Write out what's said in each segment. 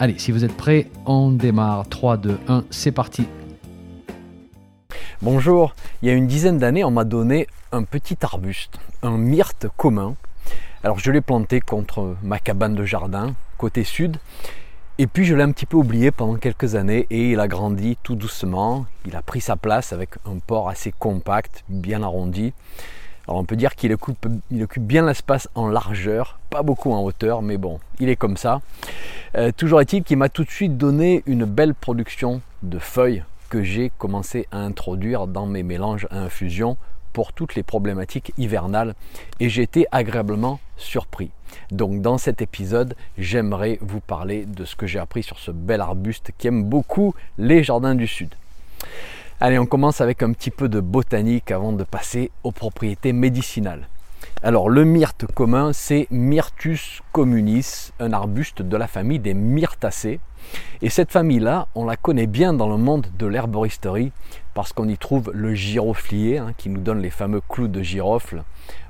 Allez, si vous êtes prêts, on démarre. 3, 2, 1, c'est parti. Bonjour, il y a une dizaine d'années, on m'a donné un petit arbuste, un myrte commun. Alors je l'ai planté contre ma cabane de jardin, côté sud. Et puis je l'ai un petit peu oublié pendant quelques années et il a grandi tout doucement. Il a pris sa place avec un port assez compact, bien arrondi. Alors on peut dire qu'il occupe, bien l'espace en largeur, pas beaucoup en hauteur, mais bon, il est comme ça. Euh, toujours est-il qu'il m'a tout de suite donné une belle production de feuilles que j'ai commencé à introduire dans mes mélanges à infusion pour toutes les problématiques hivernales et j'ai été agréablement surpris. Donc dans cet épisode, j'aimerais vous parler de ce que j'ai appris sur ce bel arbuste qui aime beaucoup les jardins du sud. Allez, on commence avec un petit peu de botanique avant de passer aux propriétés médicinales. Alors le myrte commun, c'est Myrtus communis, un arbuste de la famille des myrtacées. Et cette famille-là, on la connaît bien dans le monde de l'herboristerie parce qu'on y trouve le giroflier hein, qui nous donne les fameux clous de girofle.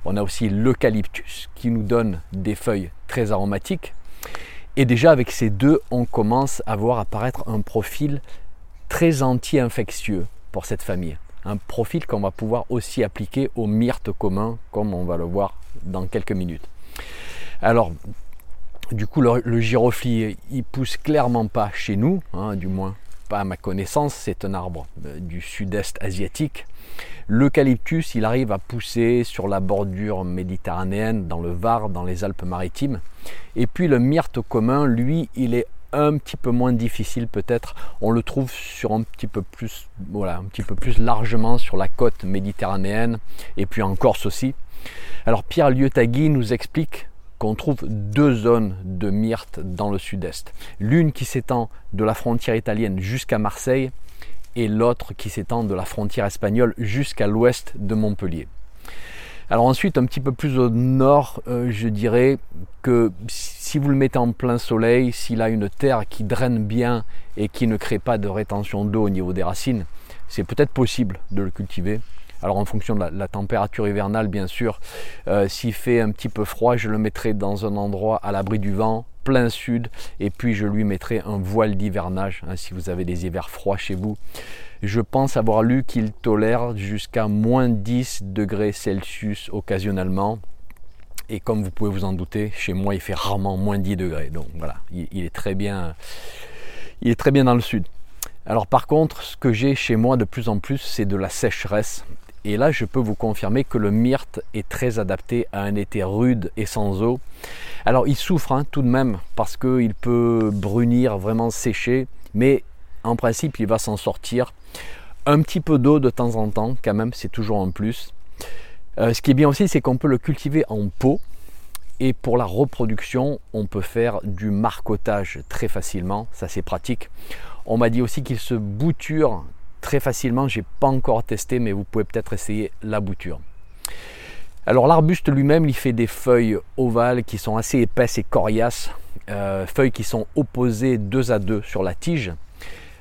On a aussi l'eucalyptus qui nous donne des feuilles très aromatiques. Et déjà avec ces deux, on commence à voir apparaître un profil très anti-infectieux pour cette famille. Un profil qu'on va pouvoir aussi appliquer au myrte commun, comme on va le voir dans quelques minutes. Alors, du coup, le, le giroflier, il pousse clairement pas chez nous, hein, du moins pas à ma connaissance, c'est un arbre euh, du sud-est asiatique. L'eucalyptus, il arrive à pousser sur la bordure méditerranéenne, dans le Var, dans les Alpes-Maritimes. Et puis le myrte commun, lui, il est un petit peu moins difficile peut-être. On le trouve sur un petit peu plus, voilà, un petit peu plus largement sur la côte méditerranéenne et puis en Corse aussi. Alors Pierre Liotagui nous explique qu'on trouve deux zones de myrte dans le sud-est. L'une qui s'étend de la frontière italienne jusqu'à Marseille et l'autre qui s'étend de la frontière espagnole jusqu'à l'ouest de Montpellier. Alors ensuite, un petit peu plus au nord, euh, je dirais que si vous le mettez en plein soleil, s'il a une terre qui draine bien et qui ne crée pas de rétention d'eau au niveau des racines, c'est peut-être possible de le cultiver. Alors en fonction de la, température hivernale, bien sûr, euh, s'il fait un petit peu froid, je le mettrai dans un endroit à l'abri du vent, sud, et puis je lui mettrai un voile d'hivernage, hein, si vous avez des hivers froids chez vous. Je pense avoir lu qu'il tolère jusqu'à moins 10 degrés Celsius occasionnellement. Et comme vous pouvez vous en douter, chez moi il fait rarement moins 10 degrés. Donc voilà, il, est très bien, il est très bien dans le sud. Alors par contre, ce que j'ai chez moi de plus en plus, c'est de la sécheresse. Et là, je peux vous confirmer que le myrte est très adapté à un été rude et sans eau. Alors il souffre hein, tout de même parce qu'il peut brunir, vraiment sécher, mais en principe, il va s'en sortir. Un petit peu d'eau de temps en temps, quand même, c'est toujours un plus. Euh, ce qui est bien aussi, c'est qu'on peut le cultiver en pot. Et pour la reproduction, on peut faire du marcotage très facilement. Ça, c'est pratique. On m'a dit aussi qu'il se bouture très facilement. J'ai pas encore testé, mais vous pouvez peut-être essayer la bouture. Alors l'arbuste lui-même, il fait des feuilles ovales qui sont assez épaisses et coriaces, euh, feuilles qui sont opposées deux à deux sur la tige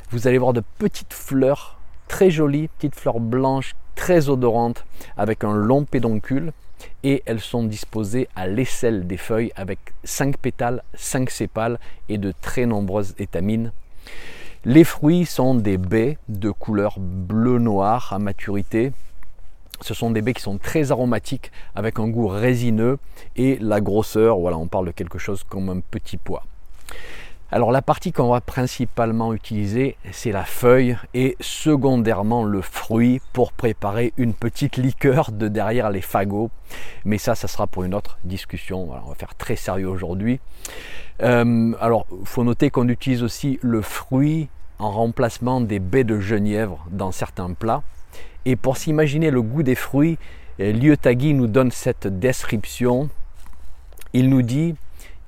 vous allez voir de petites fleurs très jolies, petites fleurs blanches très odorantes avec un long pédoncule et elles sont disposées à l'aisselle des feuilles avec 5 pétales, 5 sépales et de très nombreuses étamines. Les fruits sont des baies de couleur bleu-noir à maturité. Ce sont des baies qui sont très aromatiques avec un goût résineux et la grosseur, voilà, on parle de quelque chose comme un petit pois. Alors la partie qu'on va principalement utiliser, c'est la feuille et secondairement le fruit pour préparer une petite liqueur de derrière les fagots. Mais ça, ça sera pour une autre discussion. on va faire très sérieux aujourd'hui. Euh, alors, il faut noter qu'on utilise aussi le fruit en remplacement des baies de genièvre dans certains plats. Et pour s'imaginer le goût des fruits, Liotagui nous donne cette description. Il nous dit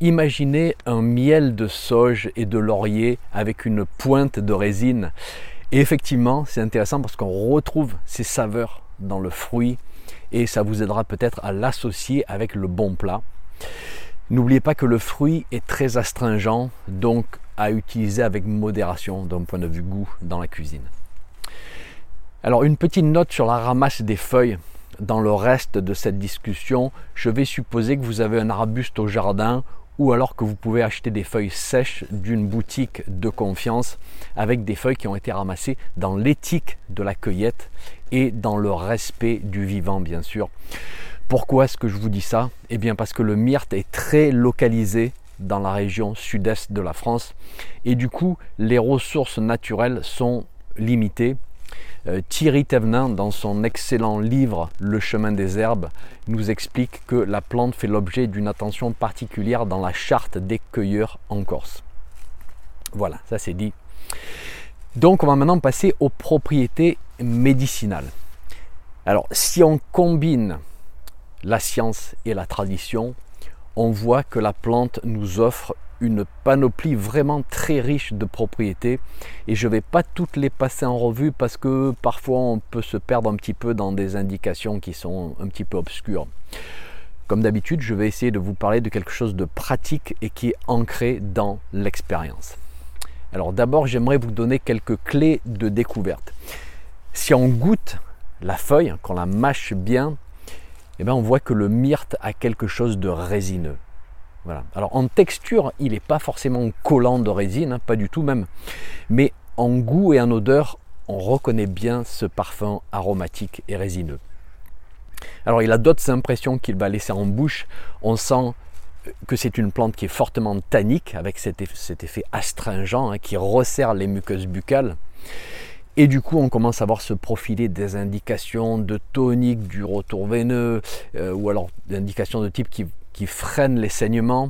Imaginez un miel de sauge et de laurier avec une pointe de résine. Et effectivement, c'est intéressant parce qu'on retrouve ces saveurs dans le fruit et ça vous aidera peut-être à l'associer avec le bon plat. N'oubliez pas que le fruit est très astringent, donc utiliser avec modération d'un point de vue goût dans la cuisine. Alors une petite note sur la ramasse des feuilles. Dans le reste de cette discussion, je vais supposer que vous avez un arbuste au jardin ou alors que vous pouvez acheter des feuilles sèches d'une boutique de confiance avec des feuilles qui ont été ramassées dans l'éthique de la cueillette et dans le respect du vivant bien sûr. Pourquoi est-ce que je vous dis ça? Eh bien parce que le myrte est très localisé dans la région sud-est de la France et du coup les ressources naturelles sont limitées euh, Thierry Thévenin, dans son excellent livre Le chemin des herbes, nous explique que la plante fait l'objet d'une attention particulière dans la charte des cueilleurs en Corse. Voilà, ça c'est dit. Donc on va maintenant passer aux propriétés médicinales. Alors si on combine la science et la tradition, on voit que la plante nous offre une panoplie vraiment très riche de propriétés et je ne vais pas toutes les passer en revue parce que parfois on peut se perdre un petit peu dans des indications qui sont un petit peu obscures. Comme d'habitude, je vais essayer de vous parler de quelque chose de pratique et qui est ancré dans l'expérience. Alors d'abord, j'aimerais vous donner quelques clés de découverte. Si on goûte la feuille, qu'on la mâche bien, eh bien on voit que le myrte a quelque chose de résineux. Alors en texture, il n'est pas forcément collant de résine, hein, pas du tout même. Mais en goût et en odeur, on reconnaît bien ce parfum aromatique et résineux. Alors il a d'autres impressions qu'il va laisser en bouche. On sent que c'est une plante qui est fortement tannique, avec cet effet, astringent hein, qui resserre les muqueuses buccales. Et du coup, on commence à voir se profiler des indications de tonique, du retour veineux, euh, ou alors des indications de type qui qui freine les saignements.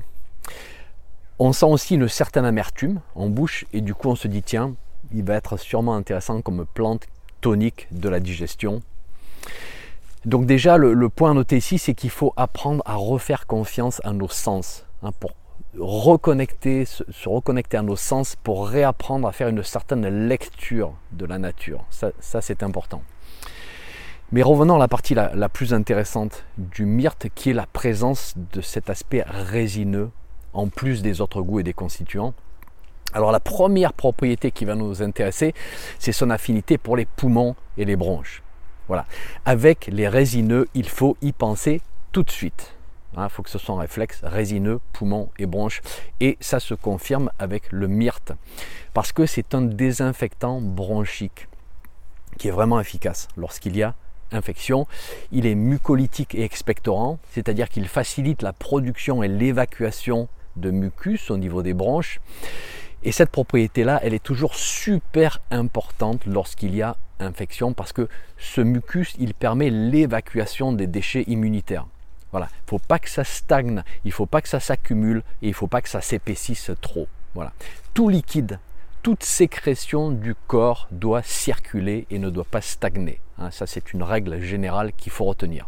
On sent aussi une certaine amertume en bouche et du coup on se dit tiens, il va être sûrement intéressant comme plante tonique de la digestion. Donc déjà le, point à noter ici c'est qu'il faut apprendre à refaire confiance à nos sens hein, pour reconnecter, se, reconnecter à nos sens pour réapprendre à faire une certaine lecture de la nature. ça c'est important. Mais revenons à la partie la, plus intéressante du myrte, qui est la présence de cet aspect résineux, en plus des autres goûts et des constituants. Alors la première propriété qui va nous intéresser, c'est son affinité pour les poumons et les bronches. Voilà. Avec les résineux, il faut y penser tout de suite. Il hein, faut que ce soit un réflexe résineux, poumons et bronches. Et ça se confirme avec le myrte. Parce que c'est un désinfectant bronchique qui est vraiment efficace lorsqu'il y a infection. Il est mucolytique et expectorant, c'est-à-dire qu'il facilite la production et l'évacuation de mucus au niveau des bronches. Et cette propriété-là, elle est toujours super importante lorsqu'il y a infection parce que ce mucus, il permet l'évacuation des déchets immunitaires. Voilà, il ne faut pas que ça stagne, il ne faut pas que ça s'accumule et il ne faut pas que ça s'épaississe trop. Voilà. Tout liquide toute sécrétion du corps doit circuler et ne doit pas stagner. Hein, ça, c'est une règle générale qu'il faut retenir.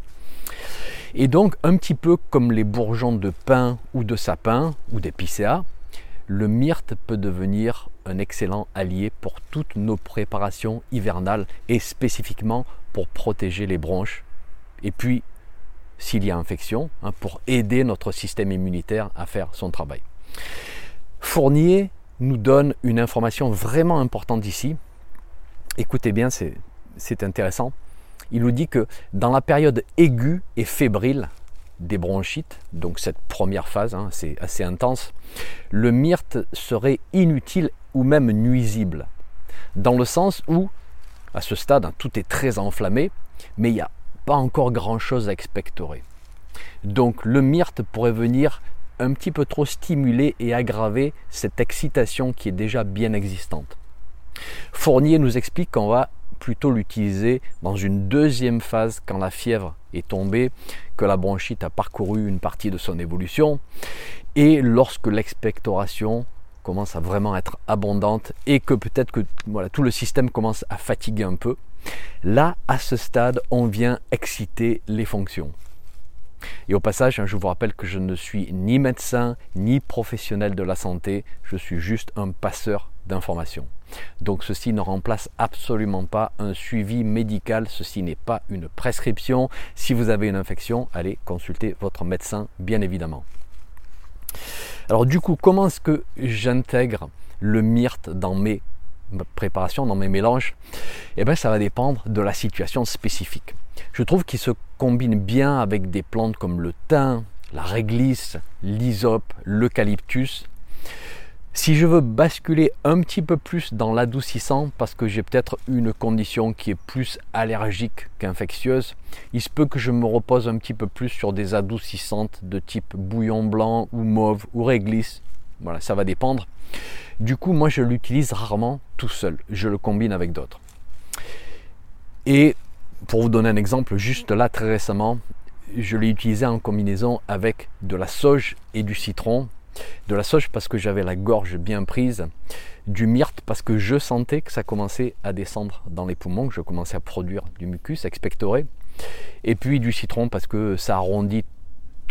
Et donc, un petit peu comme les bourgeons de pin ou de sapin ou d'épicéa, le myrte peut devenir un excellent allié pour toutes nos préparations hivernales et spécifiquement pour protéger les bronches. Et puis, s'il y a infection, hein, pour aider notre système immunitaire à faire son travail. Fournier nous donne une information vraiment importante ici. Écoutez bien, c'est intéressant. Il nous dit que dans la période aiguë et fébrile des bronchites, donc cette première phase, hein, assez intense, le myrte serait inutile ou même nuisible. Dans le sens où, à ce stade, hein, tout est très enflammé, mais il n'y a encore grand-chose à expectorer. Donc le myrte pourrait venir un petit peu trop stimuler et aggraver cette excitation qui est déjà bien existante. Fournier nous explique qu'on va plutôt l'utiliser dans une deuxième phase quand la fièvre est tombée, que la bronchite a parcouru une partie de son évolution et lorsque l'expectoration commence à vraiment être abondante et que peut-être que voilà, tout le système commence à fatiguer un peu. Là, à ce stade, on vient exciter les fonctions. Et au passage, hein, je vous rappelle que je ne suis ni médecin ni professionnel de la santé, je suis juste un passeur d'information. Donc ceci ne remplace absolument pas un suivi médical, ceci n'est pas une prescription. Si vous avez une infection, allez consulter votre médecin, bien évidemment. Alors du coup, comment est-ce que j'intègre le myrte dans mes préparations, dans mes mélanges Eh bien, ça va dépendre de la situation spécifique. Je trouve qu'il se combine bien avec des plantes comme le thym, la réglisse, l'hysope, l'eucalyptus. Si je veux basculer un petit peu plus dans l'adoucissant, parce que j'ai peut-être une condition qui est plus allergique qu'infectieuse, il se peut que je me repose un petit peu plus sur des adoucissantes de type bouillon blanc ou mauve ou réglisse. Voilà, ça va dépendre. Du coup, moi, je l'utilise rarement tout seul. Je le combine avec d'autres. Et pour vous donner un exemple, juste là, très récemment, je l'ai utilisé en combinaison avec de la sauge et du citron de la sauge parce que j'avais la gorge bien prise, du myrte parce que je sentais que ça commençait à descendre dans les poumons, que je commençais à produire du mucus expectoré, et puis du citron parce que ça arrondit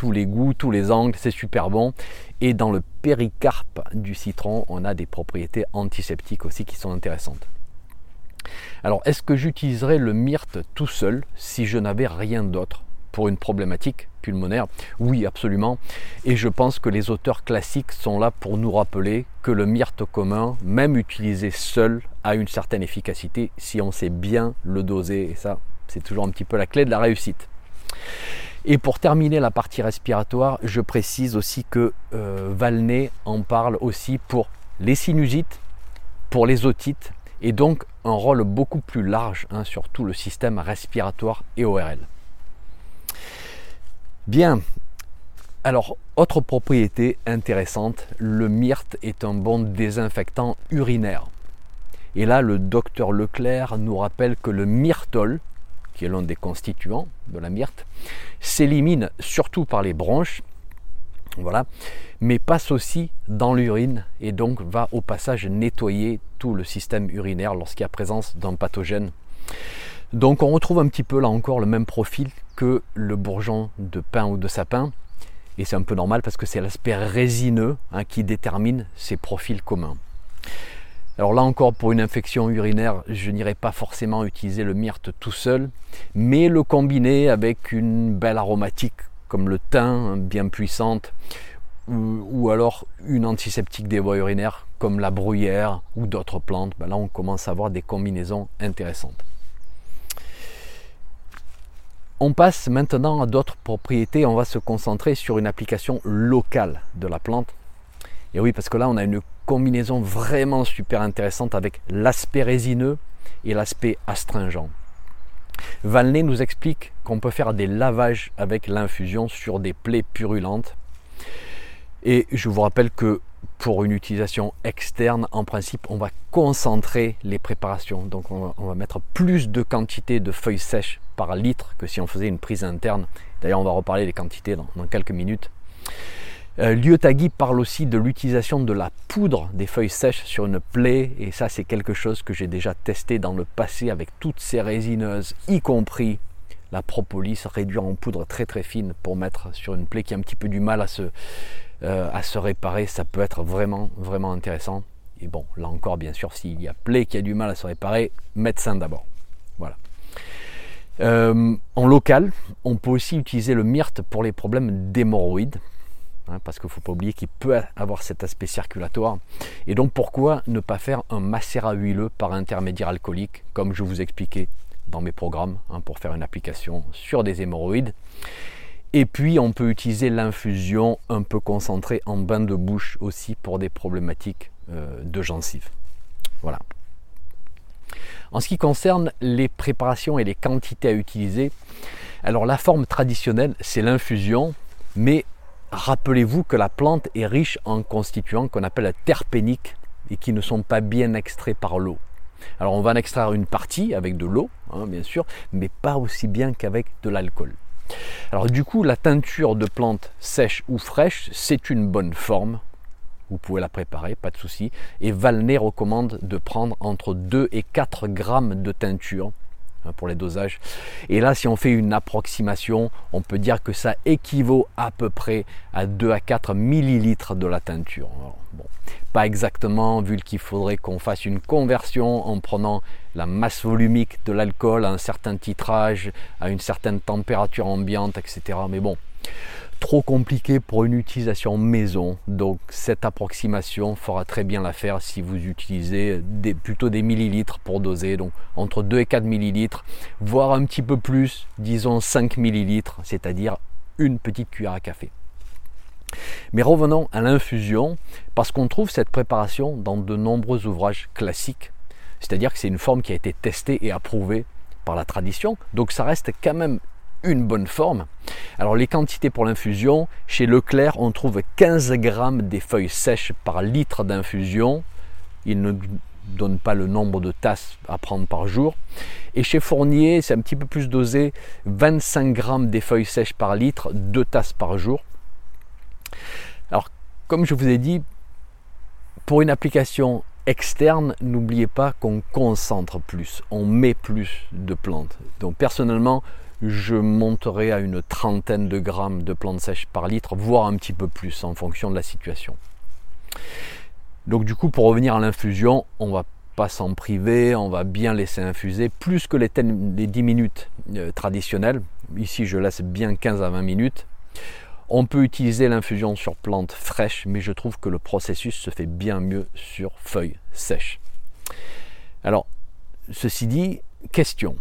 tous les goûts, tous les angles, c'est super bon. Et dans le péricarpe du citron, on a des propriétés antiseptiques aussi qui sont intéressantes. Alors, est-ce que j'utiliserais le myrte tout seul si je n'avais rien d'autre pour une problématique pulmonaire? Oui, absolument. Et je pense que les auteurs classiques sont là pour nous rappeler que le myrte commun, même utilisé seul, a une certaine efficacité si on sait bien le doser. Et ça, c'est toujours un petit peu la clé de la réussite. Et pour terminer la partie respiratoire, je précise aussi que euh, Valnet en parle aussi pour les sinusites, pour les otites, et donc un rôle beaucoup plus large hein, sur tout le système respiratoire et ORL. Bien. Alors, autre propriété intéressante, le myrte est un bon désinfectant urinaire. Et là, le docteur Leclerc nous rappelle que le myrtole, qui est l'un des constituants de la myrte, s'élimine surtout par les bronches, voilà, mais passe aussi dans l'urine et donc va au passage nettoyer tout le système urinaire lorsqu'il y a présence d'un pathogène. Donc on retrouve un petit peu là encore le même profil que le bourgeon de pin ou de sapin. Et c'est un peu normal parce que c'est l'aspect résineux hein, qui détermine ces profils communs. Alors là encore, pour une infection urinaire, je n'irai pas forcément utiliser le myrte tout seul, mais le combiner avec une belle aromatique comme le thym, hein, bien puissante, ou, alors une antiseptique des voies urinaires comme la bruyère ou d'autres plantes. Ben là, on commence à avoir des combinaisons intéressantes. On passe maintenant à d'autres propriétés. On va se concentrer sur une application locale de la plante. Et oui, parce que là, on a une combinaison vraiment super intéressante avec l'aspect résineux et l'aspect astringent. Valnet nous explique qu'on peut faire des lavages avec l'infusion sur des plaies purulentes. Et je vous rappelle que pour une utilisation externe, en principe, on va concentrer les préparations. Donc on va, mettre plus de quantité de feuilles sèches par litre que si on faisait une prise interne. D'ailleurs, on va reparler des quantités dans, quelques minutes. Euh, Lyotagi parle aussi de l'utilisation de la poudre des feuilles sèches sur une plaie, et ça c'est quelque chose que j'ai déjà testé dans le passé avec toutes ces résineuses, y compris la propolis réduire en poudre très très fine pour mettre sur une plaie qui a un petit peu du mal à se, euh, à se réparer, ça peut être vraiment, vraiment intéressant. Et bon, là encore, bien sûr, s'il y a plaie qui a du mal à se réparer, médecin d'abord. Voilà. Euh, en local, on peut aussi utiliser le myrte pour les problèmes d'hémorroïdes, hein, parce qu'il ne faut pas oublier qu'il peut avoir cet aspect circulatoire. Et donc pourquoi ne pas faire un macérat huileux par intermédiaire alcoolique, comme je vous expliquais dans mes programmes, hein, pour faire une application sur des hémorroïdes. Et puis on peut utiliser l'infusion un peu concentrée en bain de bouche aussi pour des problématiques euh, de gencives. Voilà. En ce qui concerne les préparations et les quantités à utiliser, alors la forme traditionnelle c'est l'infusion, mais rappelez-vous que la plante est riche en constituants qu'on appelle terpéniques et qui ne sont pas bien extraits par l'eau. Alors on va en extraire une partie avec de l'eau, hein, bien sûr, mais pas aussi bien qu'avec de l'alcool. Alors du coup, la teinture de plantes sèches ou fraîches, c'est une bonne forme. Vous pouvez la préparer, pas de souci. Et Valnet recommande de prendre entre 2 et 4 grammes de teinture hein, pour les dosages. Et là, si on fait une approximation, on peut dire que ça équivaut à peu près à 2 à 4 millilitres de la teinture. pas exactement, vu qu'il faudrait qu'on fasse une conversion en prenant la masse volumique de l'alcool à un certain titrage, à une certaine température ambiante, etc. Mais bon, trop compliqué pour une utilisation maison. Donc cette approximation fera très bien l'affaire si vous utilisez plutôt des millilitres pour doser. Donc entre 2 et 4 millilitres, voire un petit peu plus, disons 5 millilitres, c'est-à-dire une petite cuillère à café. Mais revenons à l'infusion, parce qu'on trouve cette préparation dans de nombreux ouvrages classiques, c'est-à-dire que c'est une forme qui a été testée et approuvée par la tradition, donc ça reste quand même une bonne forme. Alors les quantités pour l'infusion, chez Leclerc, on trouve 15 grammes des feuilles sèches par litre d'infusion. Il ne donne pas le nombre de tasses à prendre par jour. Et chez Fournier, c'est un petit peu plus dosé, 25 grammes des feuilles sèches par litre, 2 tasses par jour. Alors, comme je vous ai dit, pour une application externe, n'oubliez pas qu'on concentre plus, on met plus de plantes. Donc personnellement, je monterai à une trentaine de grammes de plantes sèches par litre, voire un petit peu plus en fonction de la situation. Donc du coup, pour revenir à l'infusion, on va pas s'en priver, on va bien laisser infuser plus que les, 10 minutes euh, traditionnelles. Ici, je laisse bien 15 à 20 minutes. On peut utiliser l'infusion sur plantes fraîches, mais je trouve que le processus se fait bien mieux sur feuilles sèches. Alors, ceci dit, question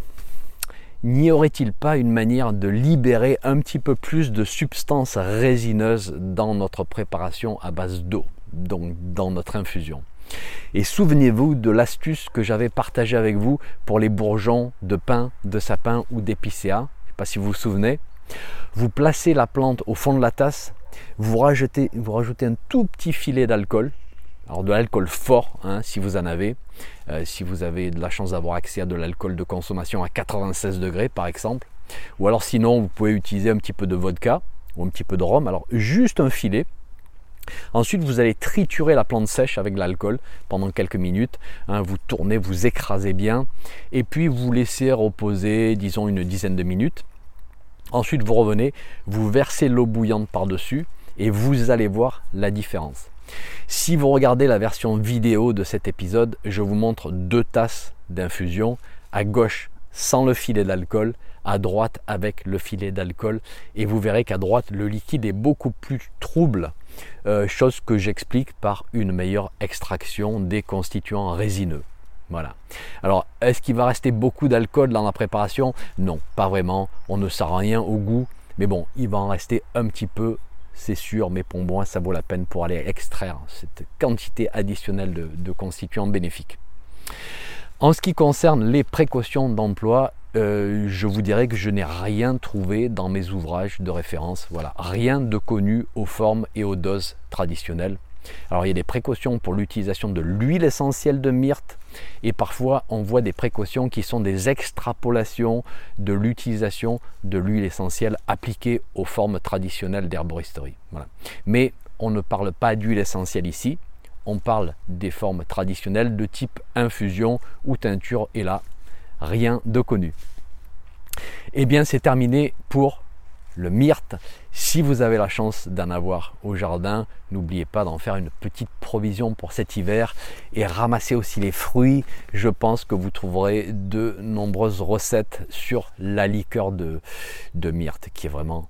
n'y aurait-il pas une manière de libérer un petit peu plus de substances résineuses dans notre préparation à base d'eau, donc dans notre infusion? Et souvenez-vous de l'astuce que j'avais partagée avec vous pour les bourgeons de pain, de sapin ou d'épicéa. Je ne sais pas si vous vous souvenez. Vous placez la plante au fond de la tasse, vous rajoutez, vous rajoutez un tout petit filet d'alcool, alors de l'alcool fort, hein, si vous en avez, euh, si vous avez de la chance d'avoir accès à de l'alcool de consommation à 96 degrés par exemple, ou alors sinon vous pouvez utiliser un petit peu de vodka ou un petit peu de rhum, alors juste un filet. Ensuite, vous allez triturer la plante sèche avec l'alcool pendant quelques minutes. Hein, vous tournez, vous écrasez bien, et puis vous laissez reposer, disons, une dizaine de minutes. Ensuite, vous revenez, vous versez l'eau bouillante par-dessus, et vous allez voir la différence. Si vous regardez la version vidéo de cet épisode, je vous montre deux tasses d'infusion, à gauche sans le filet d'alcool, à droite avec le filet d'alcool, et vous verrez qu'à droite le liquide est beaucoup plus trouble, euh, chose que j'explique par une meilleure extraction des constituants résineux. Voilà. Alors, est-ce qu'il va rester beaucoup d'alcool dans la préparation? Non, pas vraiment. On ne sent rien au goût. Mais bon, il va en rester un petit peu c'est sûr, mais pour moi, ça vaut la peine pour aller extraire cette quantité additionnelle de, constituants bénéfiques. En ce qui concerne les précautions d'emploi, euh, je vous dirais que je n'ai rien trouvé dans mes ouvrages de référence. Voilà, rien de connu aux formes et aux doses traditionnelles. Alors il y a des précautions pour l'utilisation de l'huile essentielle de myrte et parfois on voit des précautions qui sont des extrapolations de l'utilisation de l'huile essentielle appliquée aux formes traditionnelles d'herboristerie. Mais on ne parle pas d'huile essentielle ici, on parle des formes traditionnelles de type infusion ou teinture et là, rien de connu. Eh bien c'est terminé pour le myrte. Si vous avez la chance d'en avoir au jardin, n'oubliez pas d'en faire une petite provision pour cet hiver et ramassez aussi les fruits. Je pense que vous trouverez de nombreuses recettes sur la liqueur de, de myrte qui est vraiment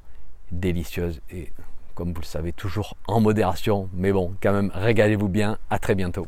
délicieuse et comme vous le savez toujours en modération. Mais bon, quand même, régalez-vous bien. À très bientôt.